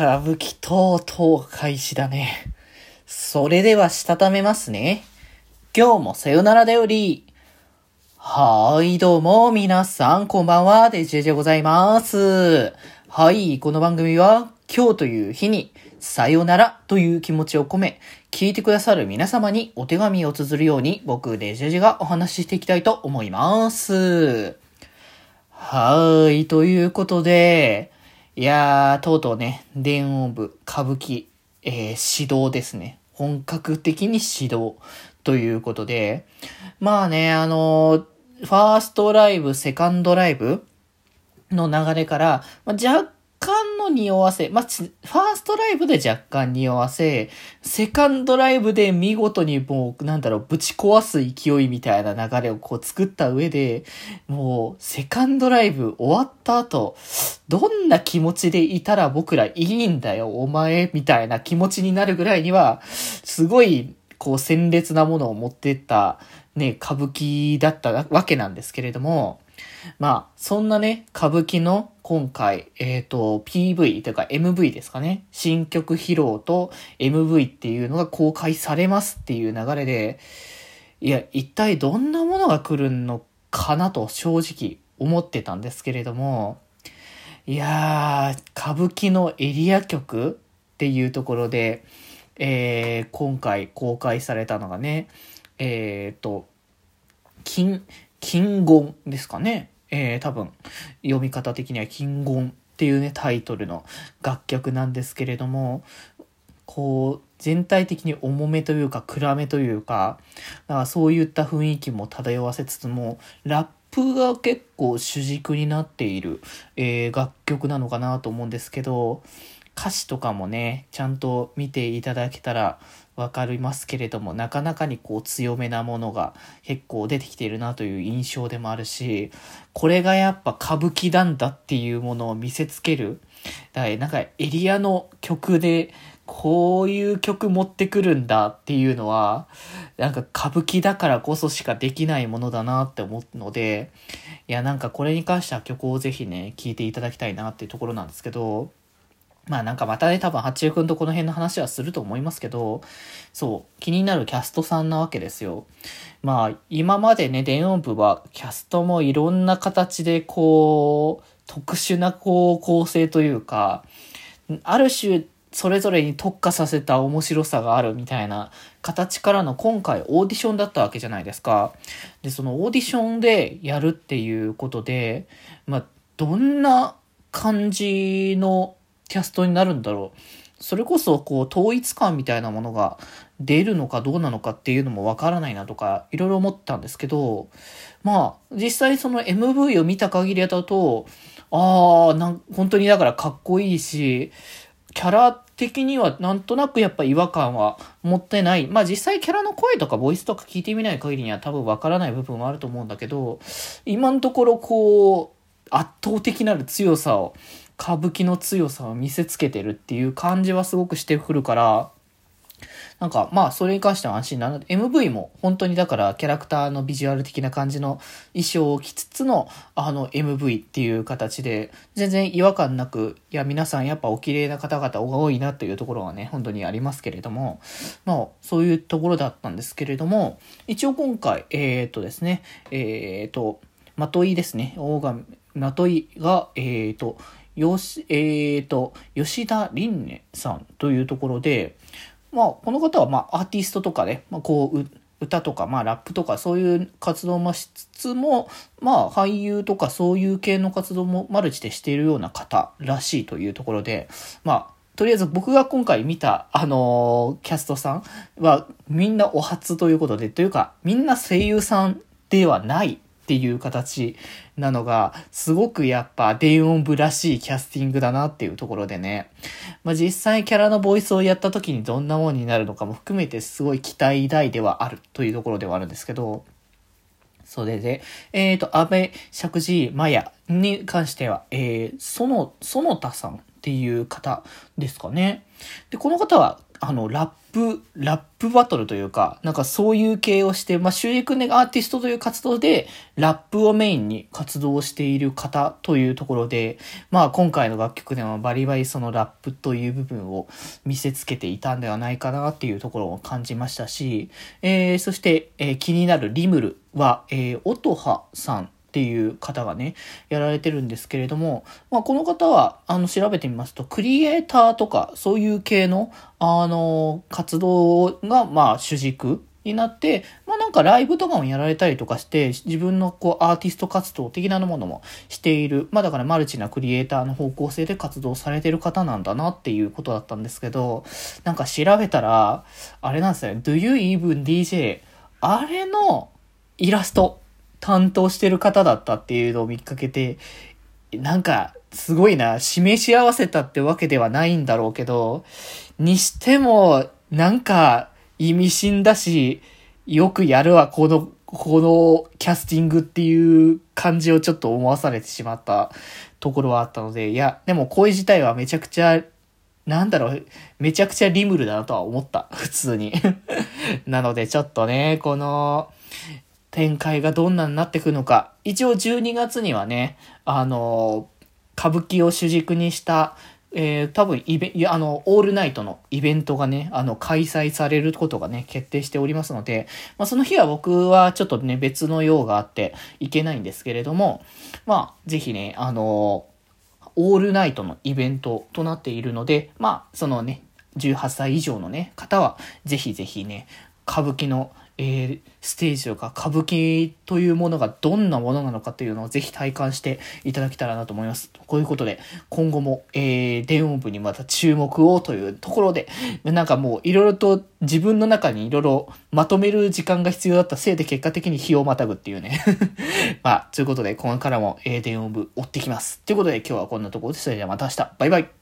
歌舞伎とうとう開始だね。それではしたためますね。今日もさよならだより。はい、どうも、皆さん、こんばんは、デジェジでございます。はい、この番組は、今日という日に、さよならという気持ちを込め、聞いてくださる皆様にお手紙を綴るように、僕、デジェジがお話ししていきたいと思います。はい、ということで、いやー、とうとうね、電音部、歌舞伎、えー、指導ですね。本格的に指導ということで、まあね、あのファーストライブ、セカンドライブの流れから、まあ、若干の匂わせ、まあ、ファーストライブで若干匂わせ、セカンドライブで見事にもう、なんだろう、ぶち壊す勢いみたいな流れをこう作った上で、もう、セカンドライブ終わった後、どんな気持ちでいたら僕らいいんだよ、お前、みたいな気持ちになるぐらいには、すごい、こう、鮮烈なものを持ってった、ね、歌舞伎だったわけなんですけれども、まあ、そんなね、歌舞伎の今回、えっ、ー、と、PV というか MV ですかね。新曲披露と MV っていうのが公開されますっていう流れで、いや、一体どんなものが来るのかなと正直思ってたんですけれども、いやー、歌舞伎のエリア曲っていうところで、えー、今回公開されたのがね、えっ、ー、と、金、金言ですかね。えー、多分、読み方的には金言っていうね、タイトルの楽曲なんですけれども、こう、全体的に重めというか暗めというか、だからそういった雰囲気も漂わせつつも、ラップが結構主軸になっている、えー、楽曲なのかなと思うんですけど、歌詞とかもね、ちゃんと見ていただけたらわかりますけれども、なかなかにこう強めなものが結構出てきているなという印象でもあるし、これがやっぱ歌舞伎なんだっていうものを見せつける。だからなんかエリアの曲でこういう曲持ってくるんだっていうのは、なんか歌舞伎だからこそしかできないものだなって思うので、いやなんかこれに関しては曲をぜひね、聴いていただきたいなっていうところなんですけど、まあなんかまたね、多分八中くんとこの辺の話はすると思いますけど、そう、気になるキャストさんなわけですよ。まあ今までね、電音部はキャストもいろんな形でこう、特殊なこう構成というか、ある種それぞれに特化させた面白さがあるみたいな形からの今回オーディションだったわけじゃないですか。で、そのオーディションでやるっていうことで、まあどんな感じのキャストになるんだろう。それこそ、こう、統一感みたいなものが出るのかどうなのかっていうのもわからないなとか、いろいろ思ったんですけど、まあ、実際その MV を見た限りだと、ああ、なん、本当にだからかっこいいし、キャラ的にはなんとなくやっぱ違和感は持ってない。まあ実際キャラの声とかボイスとか聞いてみない限りには多分わからない部分はあると思うんだけど、今のところこう、圧倒的なる強さを歌舞伎の強さを見せつけてるっていう感じはすごくしてくるから、なんかまあそれに関しては安心な。ので、MV も本当にだからキャラクターのビジュアル的な感じの衣装を着つつのあの MV っていう形で、全然違和感なく、いや皆さんやっぱお綺麗な方々が多いなというところはね、本当にありますけれども、まあそういうところだったんですけれども、一応今回、えー、っとですね、えー、っと、まといですね、大神、まといが、えー、と、よし、えー、と、吉田凛音さんというところで、まあ、この方は、まあ、アーティストとかね、まあ、こう、歌とか、まあ、ラップとか、そういう活動もしつつも、まあ、俳優とか、そういう系の活動もマルチでしているような方らしいというところで、まあ、とりあえず僕が今回見た、あのー、キャストさんは、みんなお初ということで、というか、みんな声優さんではないっていう形なのが、すごくやっぱ電音部らしいキャスティングだなっていうところでね。まあ、実際キャラのボイスをやった時にどんなものになるのかも含めてすごい期待大ではあるというところではあるんですけど、それで、えっ、ー、と、安倍石神麻也に関しては、えー、その、その他さんっていう方ですかね。で、この方は、あの、ラップ、ラップバトルというか、なんかそういう系をして、まあ、収益ねアーティストという活動で、ラップをメインに活動している方というところで、まあ、今回の楽曲でもバリバリそのラップという部分を見せつけていたんではないかなっていうところを感じましたし、えー、そして、えー、気になるリムルは、えー、音羽さんっていう方がね、やられてるんですけれども、まあ、この方は、あの、調べてみますと、クリエイターとか、そういう系の、あの、活動が、まあ、主軸になって、まあ、なんかライブとかもやられたりとかして、自分のこう、アーティスト活動的なものもしている、まあ、だからマルチなクリエイターの方向性で活動されてる方なんだなっていうことだったんですけど、なんか調べたら、あれなんですね、Do You Even DJ? あれのイラスト。担当してる方だったっていうのを見かけて、なんか、すごいな、示し合わせたってわけではないんだろうけど、にしても、なんか、意味深だし、よくやるわ、この、このキャスティングっていう感じをちょっと思わされてしまったところはあったので、いや、でも声自体はめちゃくちゃ、なんだろう、めちゃくちゃリムルだなとは思った、普通に。なのでちょっとね、この、展開がどんなになってくのか。一応12月にはね、あの、歌舞伎を主軸にした、えー、多分イベ、あの、オールナイトのイベントがね、あの、開催されることがね、決定しておりますので、まあ、その日は僕はちょっとね、別の用があって行けないんですけれども、まあ、ぜひね、あの、オールナイトのイベントとなっているので、まあ、そのね、18歳以上のね、方は、ぜひぜひね、歌舞伎のえー、ステージとか歌舞伎というものがどんなものなのかというのをぜひ体感していただけたらなと思います。こういうことで、今後も、えー、電音部にまた注目をというところで、なんかもういろいろと自分の中にいろいろまとめる時間が必要だったせいで結果的に日をまたぐっていうね。まあ、ということで、これからも、えー、電音部追ってきます。ということで今日はこんなところで、それではまた明日。バイバイ。